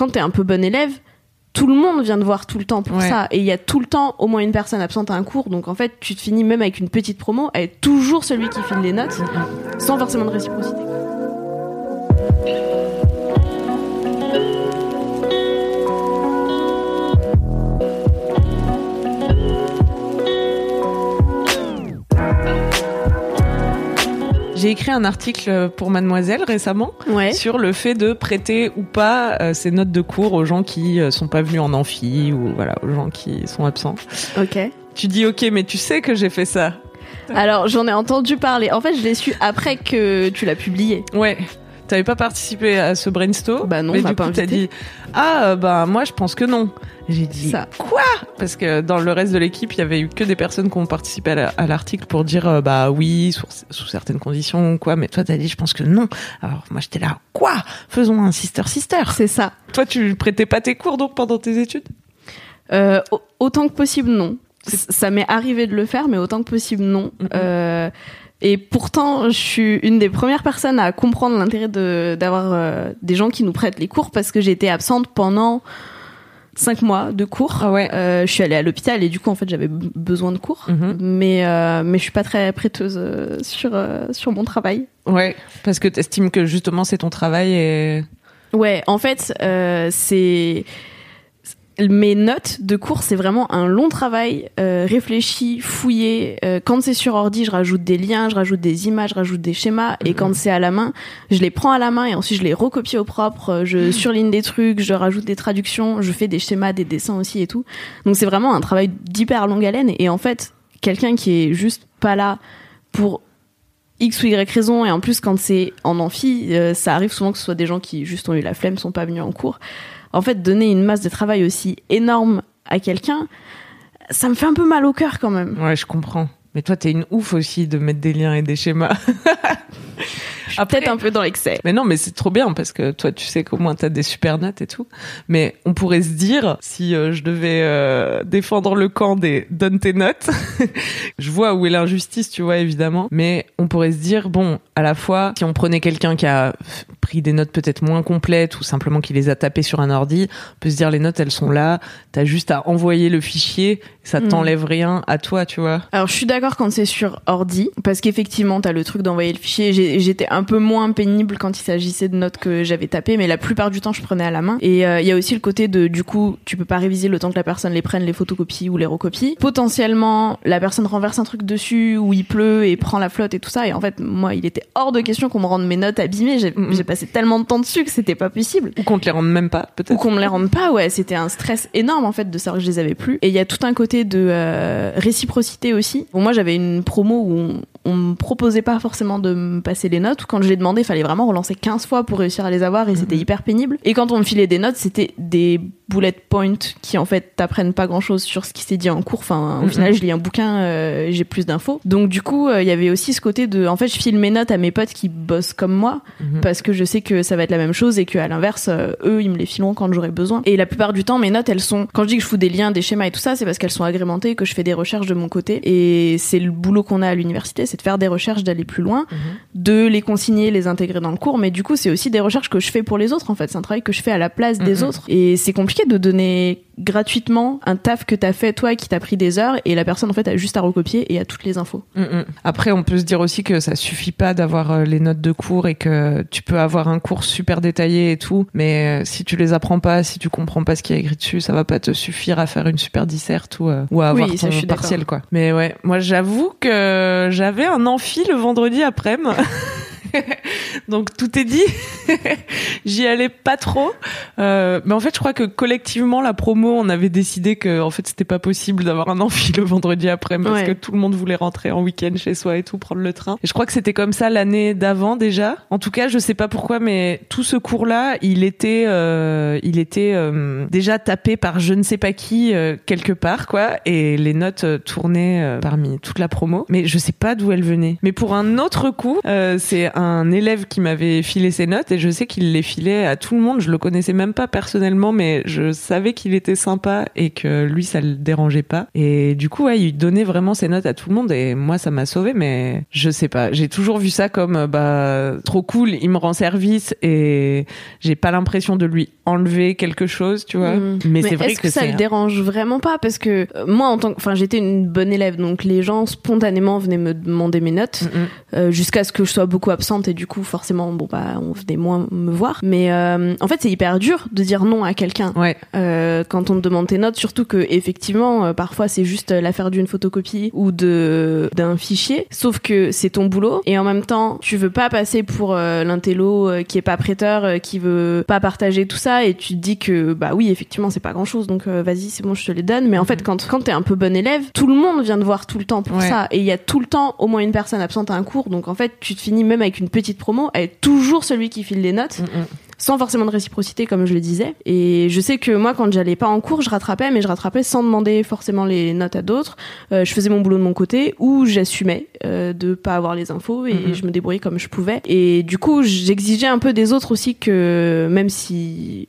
quand t'es un peu bon élève, tout le monde vient te voir tout le temps pour Ouais. ça. Et il y a tout le temps au moins une personne absente à un cours. Donc en fait, tu te finis même avec une petite promo à être toujours celui qui file les notes, sans forcément de réciprocité. J'ai écrit un article pour Mademoiselle récemment Ouais. sur le fait de prêter ou pas euh, ces notes de cours aux gens qui euh, sont pas venus en amphi ou voilà aux gens qui sont absents. Ok. Tu dis ok, mais tu sais que j'ai fait ça. Alors j'en ai entendu parler. En fait, je l'ai su après que tu l'as publié. Ouais. T'avais pas participé à ce brainstorm Bah non, mais du pas coup t'as dit ah euh, bah moi je pense que non. J'ai dit Ça. quoi? Parce que dans le reste de l'équipe, il y avait eu que des personnes qui ont participé à la- à l'article pour dire euh, bah oui sous, sous certaines conditions quoi. Mais toi t'as dit je pense que non. Alors moi j'étais là quoi? Faisons un sister sister. C'est ça. Toi tu prêtais pas tes cours donc pendant tes études? Euh, au- autant que possible, non. Ça m'est arrivé de le faire, mais autant que possible, non. Et pourtant, je suis une des premières personnes à comprendre l'intérêt de d'avoir euh, des gens qui nous prêtent les cours parce que j'ai été absente pendant cinq mois de cours. Ah ouais. Euh, je suis allée à l'hôpital et du coup, en fait, j'avais besoin de cours. Mhm. Mais euh, mais je suis pas très prêteuse euh, sur euh, sur mon travail. Ouais, parce que t'estimes que justement c'est ton travail et Ouais, en fait, euh, c'est mes notes de cours, c'est vraiment un long travail euh, réfléchi, fouillé. Euh, quand c'est sur ordi, je rajoute des liens, je rajoute des images, je rajoute des schémas. Et quand c'est à la main, je les prends à la main et ensuite je les recopie au propre. euh, Je surligne des trucs, je rajoute des traductions, je fais des schémas, des dessins aussi et tout. Donc c'est vraiment un travail d'hyper longue haleine. Et en fait, quelqu'un qui est juste pas là pour X ou Y raison, et en plus quand c'est en amphi, euh, ça arrive souvent que ce soit des gens qui juste ont eu la flemme, sont pas venus en cours. En fait, donner une masse de travail aussi énorme à quelqu'un, ça me fait un peu mal au cœur quand même. ouais, je comprends. Mais toi t'es une ouf aussi de mettre des liens et des schémas. Peut-être un peu dans l'excès. Mais non, mais c'est trop bien parce que toi, tu sais qu'au moins t'as des super notes et tout. Mais on pourrait se dire, si euh, je devais euh, défendre le camp des donne tes notes, je vois où est l'injustice, tu vois évidemment. Mais on pourrait se dire, bon, à la fois, si on prenait quelqu'un qui a pris des notes peut-être moins complètes ou simplement qui les a tapées sur un ordi, on peut se dire les notes elles sont là. T'as juste à envoyer le fichier, ça Mm. t'enlève rien à toi, tu vois. Alors je suis d'accord quand c'est sur ordi, parce qu'effectivement t'as le truc d'envoyer le fichier. J'étais un peu moins pénible quand il s'agissait de notes que j'avais tapées, mais la plupart du temps je prenais à la main. Et euh, il y a aussi le côté de, du coup, tu peux pas réviser le temps que la personne les prenne, les photocopies ou les recopie. Potentiellement, la personne renverse un truc dessus ou il pleut et prend la flotte et tout ça. Et en fait, moi, il était hors de question qu'on me rende mes notes abîmées. J'ai Mhm. j'ai passé tellement de temps dessus que c'était pas possible. Ou qu'on te les rende même pas, Ou peut-être. qu'on me les rende pas, ouais, c'était un stress énorme en fait de savoir que je les avais plus. Et il y a tout un côté de euh, réciprocité aussi. Bon, moi j'avais une promo où on, on me proposait pas forcément de me passer les notes. Quand je les demandais, il fallait vraiment relancer 15 fois pour réussir à les avoir et c'était hyper pénible. Et quand on me filait des notes, c'était des bullet points qui en fait t'apprennent pas grand chose sur ce qui s'est dit en cours. Enfin, au Mhm. final, je lis un bouquin, euh, j'ai plus d'infos. Donc du coup, euh, il y avait aussi ce côté de, en fait, je file mes notes à mes potes qui bossent comme moi Mhm. parce que je sais que ça va être la même chose et que à l'inverse euh, eux ils me les fileront quand j'aurai besoin et la plupart du temps mes notes elles sont quand je dis que je fous des liens des schémas et tout ça c'est parce qu'elles sont agrémentées que je fais des recherches de mon côté et c'est le boulot qu'on a à l'université c'est de faire des recherches d'aller plus loin Mhm. de les consigner les intégrer dans le cours mais du coup c'est aussi des recherches que je fais pour les autres en fait c'est un travail que je fais à la place des Mhm. autres et c'est compliqué de donner gratuitement un taf que t'as fait toi qui t'a pris des heures et la personne en fait a juste à recopier et a toutes les infos Mm, mm. Après, on peut se dire aussi que ça suffit pas d'avoir euh, les notes de cours et que tu peux avoir un cours super détaillé et tout, mais euh, si tu les apprends pas, si tu comprends pas ce qui est écrit dessus, ça va pas te suffire à faire une super disserte ou, euh, ou à avoir Oui, ton partiel, quoi. Mais ouais, moi j'avoue que j'avais un amphi le vendredi après-midi. Donc tout est dit. J'y allais pas trop. Euh, mais en fait, je crois que collectivement, la promo, on avait décidé que en fait, c'était pas possible d'avoir un amphi le vendredi après parce Ouais. que tout le monde voulait rentrer en week-end chez soi et tout, prendre le train. Et je crois que c'était comme ça l'année d'avant déjà. En tout cas, je sais pas pourquoi, mais tout ce cours-là, il était, euh, il était euh, déjà tapé par je ne sais pas qui euh, quelque part, quoi. Et les notes euh, tournaient euh, parmi toute la promo. Mais je sais pas d'où elles venaient. Mais pour un autre coup, euh, c'est un élève qui m'avait filé ses notes et je sais qu'il les filait à tout le monde. Je le connaissais même pas personnellement, mais je savais qu'il était sympa et que lui, ça le dérangeait pas. Et du coup, ouais, il donnait vraiment ses notes à tout le monde et moi, ça m'a sauvé, mais je sais pas. J'ai toujours vu ça comme, bah, trop cool, il me rend service et j'ai pas l'impression de lui enlever quelque chose, tu vois. Mm. Mais, c'est vrai est-ce que, ça le dérange vraiment pas? Parce que euh, moi en tant que enfin j'étais une bonne élève donc les gens spontanément venaient me demander mes notes euh, jusqu'à ce que je sois beaucoup absente et du coup forcément bon bah on venait moins me voir. Mais euh, en fait c'est hyper dur de dire non à quelqu'un. Ouais. quand on te demande tes notes surtout que effectivement parfois c'est juste l'affaire d'une photocopie ou de d'un fichier. Sauf que c'est ton boulot. Et en même temps tu veux pas passer pour l'intello qui est pas prêteur qui veut pas partager tout ça. Et tu te dis que bah oui effectivement c'est pas grand chose donc vas-y c'est bon je te les donne. Mais en fait quand quand t'es un peu bon élève tout le monde vient de voir tout le temps pour ça. Et il y a tout le temps au moins une personne absente à un cours. Donc en fait tu te finis même avec une petite promo à être toujours celui qui file les notes mm, mm. sans forcément de réciprocité comme je le disais. Et je sais que moi quand j'allais pas en cours je rattrapais mais je rattrapais sans demander forcément les notes à d'autres. Euh, je faisais mon boulot de mon côté ou j'assumais euh, de pas avoir les infos et mm, je me débrouillais comme je pouvais. Et du coup j'exigeais un peu des autres aussi que même si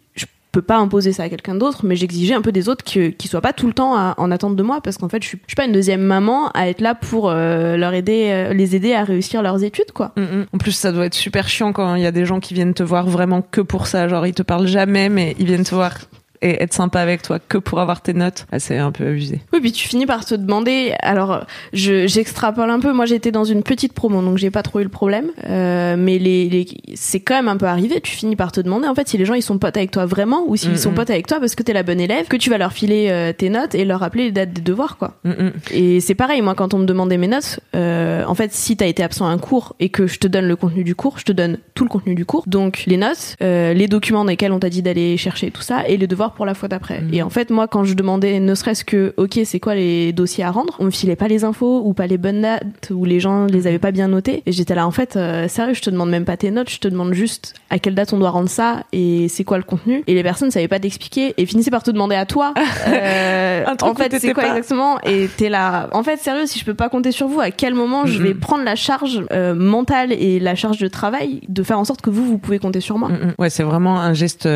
peux pas imposer ça à quelqu'un d'autre, mais j'exigeais un peu des autres qui, qui soient pas tout le temps en attente de moi, parce qu'en fait, je suis, je suis pas une deuxième maman à être là pour euh, leur aider, euh, les aider à réussir leurs études, quoi. Mm, mm. En plus, ça doit être super chiant quand il y a des gens qui viennent te voir vraiment que pour ça, genre ils te parlent jamais, mais ils viennent te voir et être sympa avec toi que pour avoir tes notes, ah, c'est un peu abusé. Oui, puis tu finis par te demander. Alors, je j'extrapole un peu. Moi, j'étais dans une petite promo, donc j'ai pas trop eu le problème. Euh, mais les, les c'est quand même un peu arrivé. Tu finis par te demander en fait si les gens ils sont potes avec toi vraiment ou s'ils sont potes avec toi parce que t'es la bonne élève, que tu vas leur filer euh, tes notes et leur rappeler les dates des devoirs, quoi. et c'est pareil. Moi, quand on me demandait mes notes, euh, en fait, si t'as été absent à un cours et que je te donne le contenu du cours, je te donne tout le contenu du cours, donc les notes, les documents dans lesquels on t'a dit d'aller chercher tout ça et les devoirs pour la fois d'après. Mhm. Et en fait, moi, quand je demandais ne serait-ce que, ok, c'est quoi les dossiers à rendre, on me filait pas les infos ou pas les bonnes dates ou les gens les avaient pas bien notés. Et j'étais là, en fait, euh, sérieux, je te demande même pas tes notes, je te demande juste à quelle date on doit rendre ça et c'est quoi le contenu. Et les personnes savaient pas t'expliquer et finissaient par te demander à toi, euh, en fait, c'est quoi exactement. Et t'es là, en fait, sérieux, si je peux pas compter sur vous, à quel moment je vais prendre la charge euh, mentale et la charge de travail de faire en sorte que vous, vous pouvez compter sur moi? Ouais, c'est vraiment un geste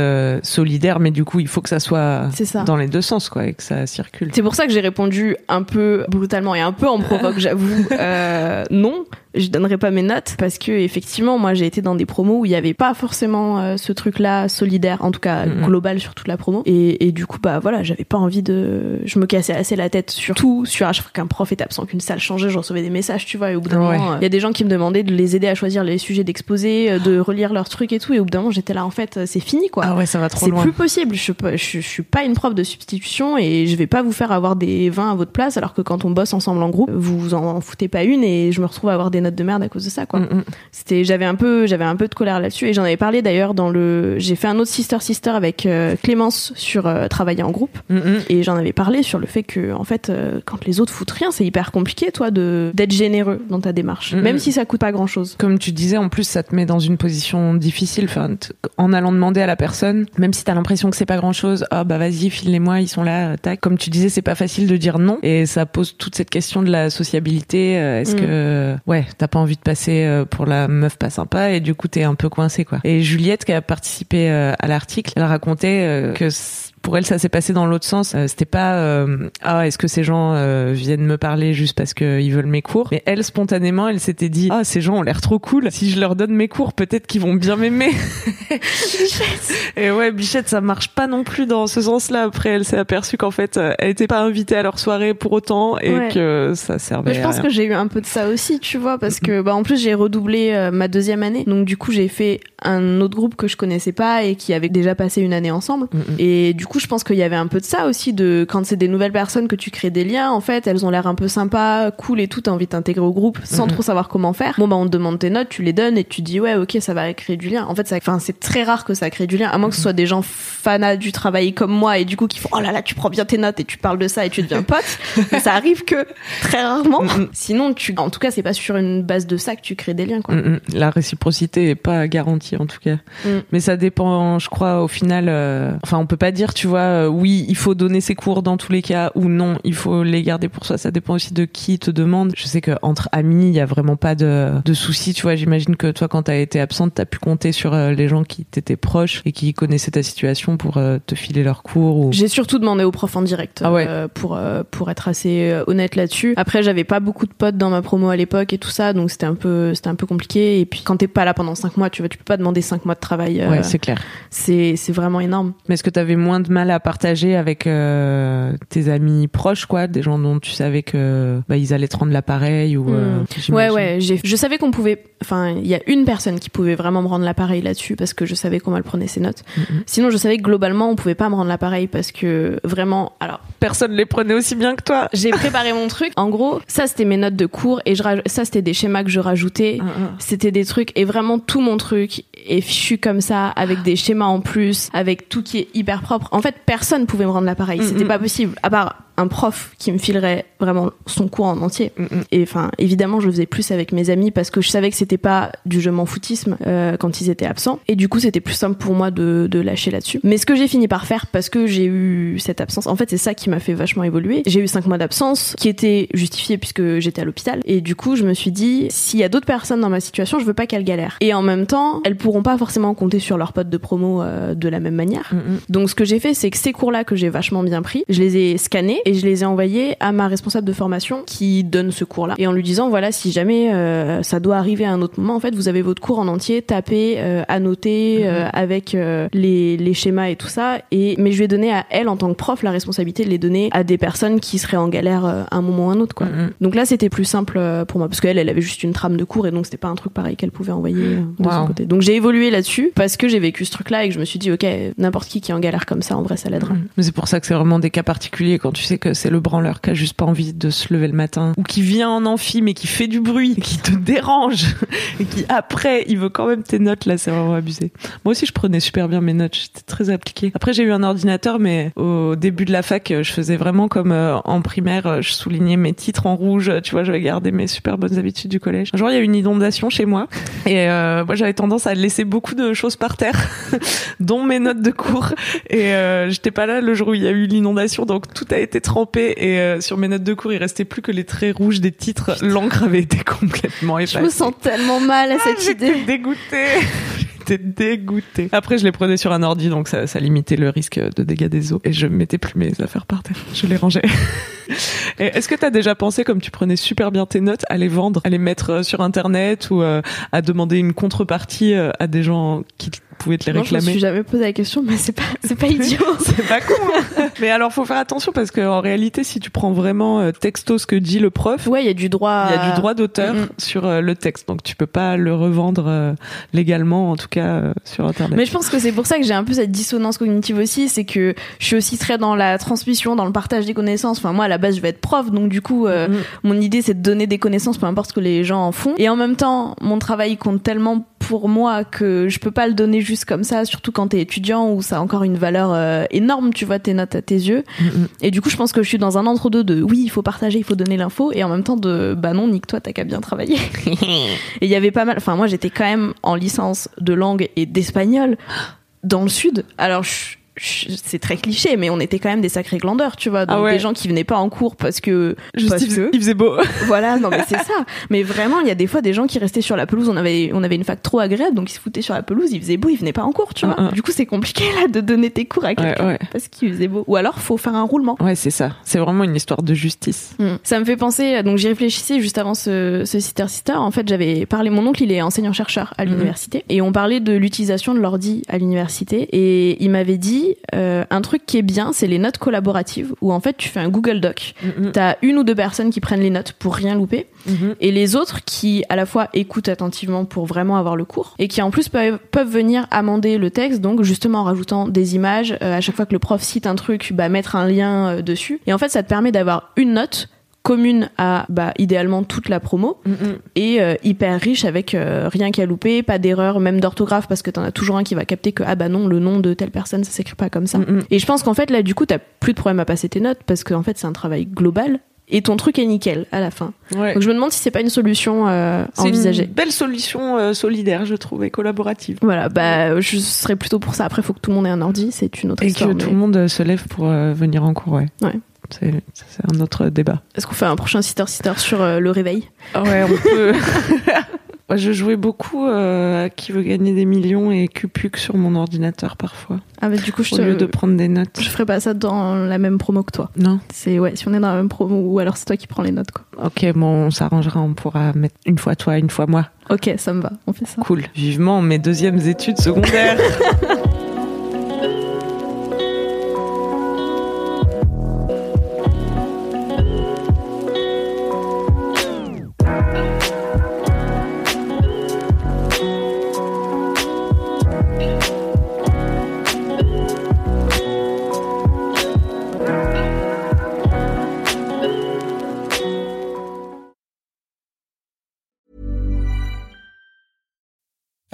solidaire, mais du coup, il faut que ça soit ça. dans les deux sens, quoi, et que ça circule. C'est pour ça que j'ai répondu un peu brutalement et un peu en provoque, j'avoue, euh, non je donnerai pas mes notes parce que effectivement moi j'ai été dans des promos où il y avait pas forcément euh, ce truc là solidaire en tout cas global sur toute la promo. Et, et du coup bah voilà j'avais pas envie de je me cassais assez la tête sur tout sur à chaque fois qu'un prof était absent qu'une salle changeait je recevais des messages tu vois et au bout d'un moment il y a des gens qui me demandaient de les aider à choisir les sujets d'exposé euh, de relire leurs trucs et tout et au bout d'un moment j'étais là en fait c'est fini quoi. Ah ouais ça va trop loin. c'est plus possible je, je, je, suis pas une prof de substitution et je vais pas vous faire avoir des vins à votre place alors que quand on bosse ensemble en groupe vous vous en foutez pas une et je me retrouve à avoir des notes de merde à cause de ça quoi. Mm, mm. C'était j'avais un peu j'avais un peu de colère là-dessus et j'en avais parlé d'ailleurs dans le j'ai fait un autre sister sister avec euh, Clémence sur euh, travailler en groupe mm, et j'en avais parlé sur le fait que en fait euh, quand les autres foutent rien, c'est hyper compliqué toi de d'être généreux dans ta démarche même si ça coûte pas grand-chose. Comme tu disais en plus ça te met dans une position difficile enfin, en allant demander à la personne même si t'as l'impression que c'est pas grand-chose, ah bah vas-y file-les-moi, ils sont là, tac. Comme tu disais, c'est pas facile de dire non et ça pose toute cette question de la sociabilité, est-ce que ouais, t'as pas envie de passer euh, pour la meuf pas sympa et du coup t'es un peu coincé quoi. Et Juliette qui a participé euh, à l'article, elle racontait euh, que pour elle, ça s'est passé dans l'autre sens. Euh, c'était pas euh, ah est-ce que ces gens euh, viennent me parler juste parce qu'ils veulent mes cours? Mais elle spontanément, elle s'était dit ah ces gens ont l'air trop cool. Si je leur donne mes cours, peut-être qu'ils vont bien m'aimer. et ouais, Bichette, ça marche pas non plus dans ce sens-là. Après, elle s'est aperçue qu'en fait, elle était pas invitée à leur soirée pour autant et que ça servait. Mais je pense que j'ai eu un peu de ça aussi, tu vois, parce que bah en plus j'ai redoublé ma deuxième année, donc du coup j'ai fait un autre groupe que je connaissais pas et qui avait déjà passé une année ensemble. Et du coup je pense qu'il y avait un peu de ça aussi, de quand c'est des nouvelles personnes que tu crées des liens, en fait, elles ont l'air un peu sympas, cool et tout, t'as envie de t'intégrer au groupe sans mhm. trop savoir comment faire. Bon, bah, on te demande tes notes, tu les donnes et tu dis, ouais, ok, ça va créer du lien. En fait, ça, enfin, c'est très rare que ça crée du lien, à moins que ce mhm. soit des gens fanats du travail comme moi et du coup qui font, oh là là, tu prends bien tes notes et tu parles de ça et tu deviens pote. ça arrive que très rarement. Mhm. Sinon, tu, en tout cas, c'est pas sur une base de ça que tu crées des liens, quoi. La réciprocité est pas garantie, en tout cas. Mm. Mais ça dépend, je crois, au final, euh, enfin, on peut pas dire, tu tu vois, euh, oui, il faut donner ses cours dans tous les cas ou non, il faut les garder pour soi. Ça dépend aussi de qui te demande. Je sais que entre amis, il y a vraiment pas de, de soucis. Tu vois, j'imagine que toi, quand t'as été absente, t'as pu compter sur euh, les gens qui t'étaient proches et qui connaissaient ta situation pour euh, te filer leurs cours. Ou... J'ai surtout demandé aux profs en direct Ah ouais. euh, pour euh, pour être assez honnête là-dessus. Après, j'avais pas beaucoup de potes dans ma promo à l'époque et tout ça, donc c'était un peu c'était un peu compliqué. Et puis quand t'es pas là pendant cinq mois, tu vois, tu peux pas demander cinq mois de travail. euh, Ouais, c'est clair. c'est c'est vraiment énorme. Mais est-ce que t'avais moins de mal à partager avec euh, tes amis proches, quoi, des gens dont tu savais que bah, ils allaient te rendre l'appareil ou euh, Hmm. Ouais, ouais. Je savais qu'on pouvait. Enfin, il y a une personne qui pouvait vraiment me rendre l'appareil là-dessus parce que je savais comment elle prenait ses notes. Mhm. Sinon, je savais que globalement, on pouvait pas me rendre l'appareil parce que vraiment. Alors, Personne les prenait aussi bien que toi. j'ai préparé mon truc. En gros, ça c'était mes notes de cours et je ça c'était des schémas que je rajoutais. C'était des trucs et vraiment tout mon truc est fichu comme ça avec des schémas en plus, avec tout qui est hyper propre. En fait, personne pouvait me rendre l'appareil. C'était Mhm. pas possible à part un prof qui me filerait vraiment son cours en entier. Mhm. Et enfin, évidemment, je le faisais plus avec mes amis parce que je savais que c'était pas du je m'en foutisme euh, quand ils étaient absents. Et du coup, c'était plus simple pour moi de, de lâcher là-dessus. Mais ce que j'ai fini par faire parce que j'ai eu cette absence, en fait, c'est ça qui m'a fait vachement évoluer. J'ai eu cinq mois d'absence qui étaient justifiés puisque j'étais à l'hôpital. Et du coup, je me suis dit, s'il y a d'autres personnes dans ma situation, je veux pas qu'elles galèrent. Et en même temps, elles pourront pas forcément compter sur leurs potes de promo euh, de la même manière. Donc ce que j'ai fait, c'est que ces cours-là que j'ai vachement bien pris, je les ai scannés et je les ai envoyés à ma responsable de formation qui donne ce cours-là. Et en lui disant, voilà, si jamais euh, ça doit arriver à un autre moment, en fait, vous avez votre cours en entier, tapé, euh, annoté, euh, avec les, les schémas et tout ça. Et mais je vais donner à elle en tant que prof la responsabilité de les donner à des personnes qui seraient en galère à un moment ou un autre, quoi. Mhm. Donc là, c'était plus simple pour moi parce qu'elle, elle avait juste une trame de cours et donc c'était pas un truc pareil qu'elle pouvait envoyer de son côté. Donc j'ai évolué là-dessus parce que j'ai vécu ce truc-là et que je me suis dit, ok, n'importe qui qui est en galère comme ça, en vrai, ça l'aidera. Mais c'est pour ça que c'est vraiment des cas particuliers quand tu sais que c'est le branleur qui a juste pas envie de se lever le matin ou qui vient en amphi mais qui fait du bruit, qui te dérange et qui après il veut quand même tes notes là, c'est vraiment abusé. Moi aussi je prenais super bien mes notes, j'étais très appliquée. Après j'ai eu un ordinateur mais au début de la fac je faisais vraiment comme euh, en primaire, je soulignais mes titres en rouge, tu vois, j'avais gardé mes super bonnes habitudes du collège. Un jour il y a eu une inondation chez moi et euh, moi j'avais tendance à laisser beaucoup de choses par terre dont mes notes de cours et euh, j'étais pas là le jour où il y a eu l'inondation, donc tout a été trempé et euh, sur mes notes de cours, il restait plus que les traits rouges des titres. L'encre avait été complètement Je effacée. me sens tellement mal à cette Ah, idée. J'étais dégoûtée. J'étais dégoûtée. Après, je les prenais sur un ordi, donc ça, ça limitait le risque de dégâts des eaux. Et je mettais plus mes affaires par terre. Je les rangeais. Et Est-ce que t'as déjà pensé, comme tu prenais super bien tes notes, à les vendre, à les mettre euh, sur Internet ou euh, à demander une contrepartie euh, à des gens qui pouvaient te les Non, je me suis jamais posé la question, mais c'est pas, c'est pas idiot. c'est pas con. hein. Mais alors, faut faire attention parce que en réalité, si tu prends vraiment euh, texto ce que dit le prof, Ouais, il y a du droit. il y a du droit d'auteur Mm, mm. sur euh, le texte, donc tu peux pas le revendre euh, légalement, en tout cas sur Internet. Mais je pense que c'est pour ça que j'ai un peu cette dissonance cognitive aussi, c'est que je suis aussi très dans la transmission, dans le partage des connaissances. Enfin, moi, à la base, je vais être prof, donc du coup, Mm. mon idée, c'est de donner des connaissances, peu importe ce que les gens en font. Et en même temps, mon travail il compte tellement pour moi que je peux pas le donner juste comme ça, surtout quand t'es étudiant où ça a encore une valeur euh, énorme, tu vois, tes notes à tes yeux. Mm, Et du coup, je pense que je suis dans un entre-deux de oui, il faut partager, il faut donner l'info, et en même temps de bah non, nique-toi, t'as qu'à bien travailler. et il y avait pas mal, enfin, moi j'étais quand même en licence de langue et d'espagnol dans le sud. Alors, je- je- c'est très cliché, mais on était quand même des sacrés glandeurs, tu vois. Donc Ah ouais. des gens qui venaient pas en cours parce que. Juste, parce il, faisait, que- il faisait beau. Voilà, non mais c'est ça. Mais vraiment, il y a des fois des gens qui restaient sur la pelouse. On avait, on avait une fac trop agréable, donc ils se foutaient sur la pelouse, il faisait beau, ils venaient pas en cours, tu vois. Mm, mm. Du coup, c'est compliqué là de donner tes cours à quelqu'un ouais. parce qu'il faisait beau. Ou alors, faut faire un roulement. Ouais, c'est ça. C'est vraiment une histoire de justice. Mm. Ça me fait penser, donc j'y réfléchissais juste avant ce, ce Sister Sister. En fait, j'avais parlé, mon oncle, il est enseignant-chercheur à Mhm. l'université. Et on parlait de l'utilisation de l'ordi à l'université. Et il m'avait dit, euh, un truc qui est bien, c'est les notes collaboratives, où en fait, tu fais un Google Doc. Mm, T'as une ou deux personnes qui prennent les notes pour rien louper. Et les autres qui, à la fois, écoutent attentivement pour vraiment avoir le cours. Et qui, en plus, peuvent, peuvent venir amender le texte, donc justement en rajoutant des images. euh, à chaque fois que le prof cite un truc, bah, mettre un lien euh, dessus. Et en fait, ça te permet d'avoir une note commune à bah, idéalement toute la promo et euh, hyper riche avec euh, rien qu'à louper, pas d'erreur même d'orthographe parce que t'en as toujours un qui va capter que ah bah non le nom de telle personne ça s'écrit pas comme ça. Mm, Et je pense qu'en fait là du coup t'as plus de problème à passer tes notes parce qu'en fait c'est un travail global et ton truc est nickel à la fin. Ouais. Donc je me demande si c'est pas une solution euh, C'est envisagée. une belle solution euh, solidaire, je trouve, et collaborative. Voilà, bah je serais plutôt pour ça. Après, faut que tout le monde ait un ordi, c'est une autre Et histoire. que mais- tout le monde se lève pour euh, venir en cours, ouais. Ouais. C'est un autre débat. Est-ce qu'on fait un prochain sister sister sur euh, le réveil? Ouais, on peut. Moi, je jouais beaucoup euh, à qui veut gagner des millions et Cupuc sur mon ordinateur parfois, Ah bah du coup, je au te... lieu de prendre des notes. je ferai pas ça dans la même promo que toi. Non. C'est ouais, si on est dans la même promo ou alors c'est toi qui prends les notes quoi. Ok, bon, on s'arrangera, on pourra mettre une fois toi, une fois moi. Ok, ça me va, on fait ça. Cool. Vivement mes deuxièmes études secondaires.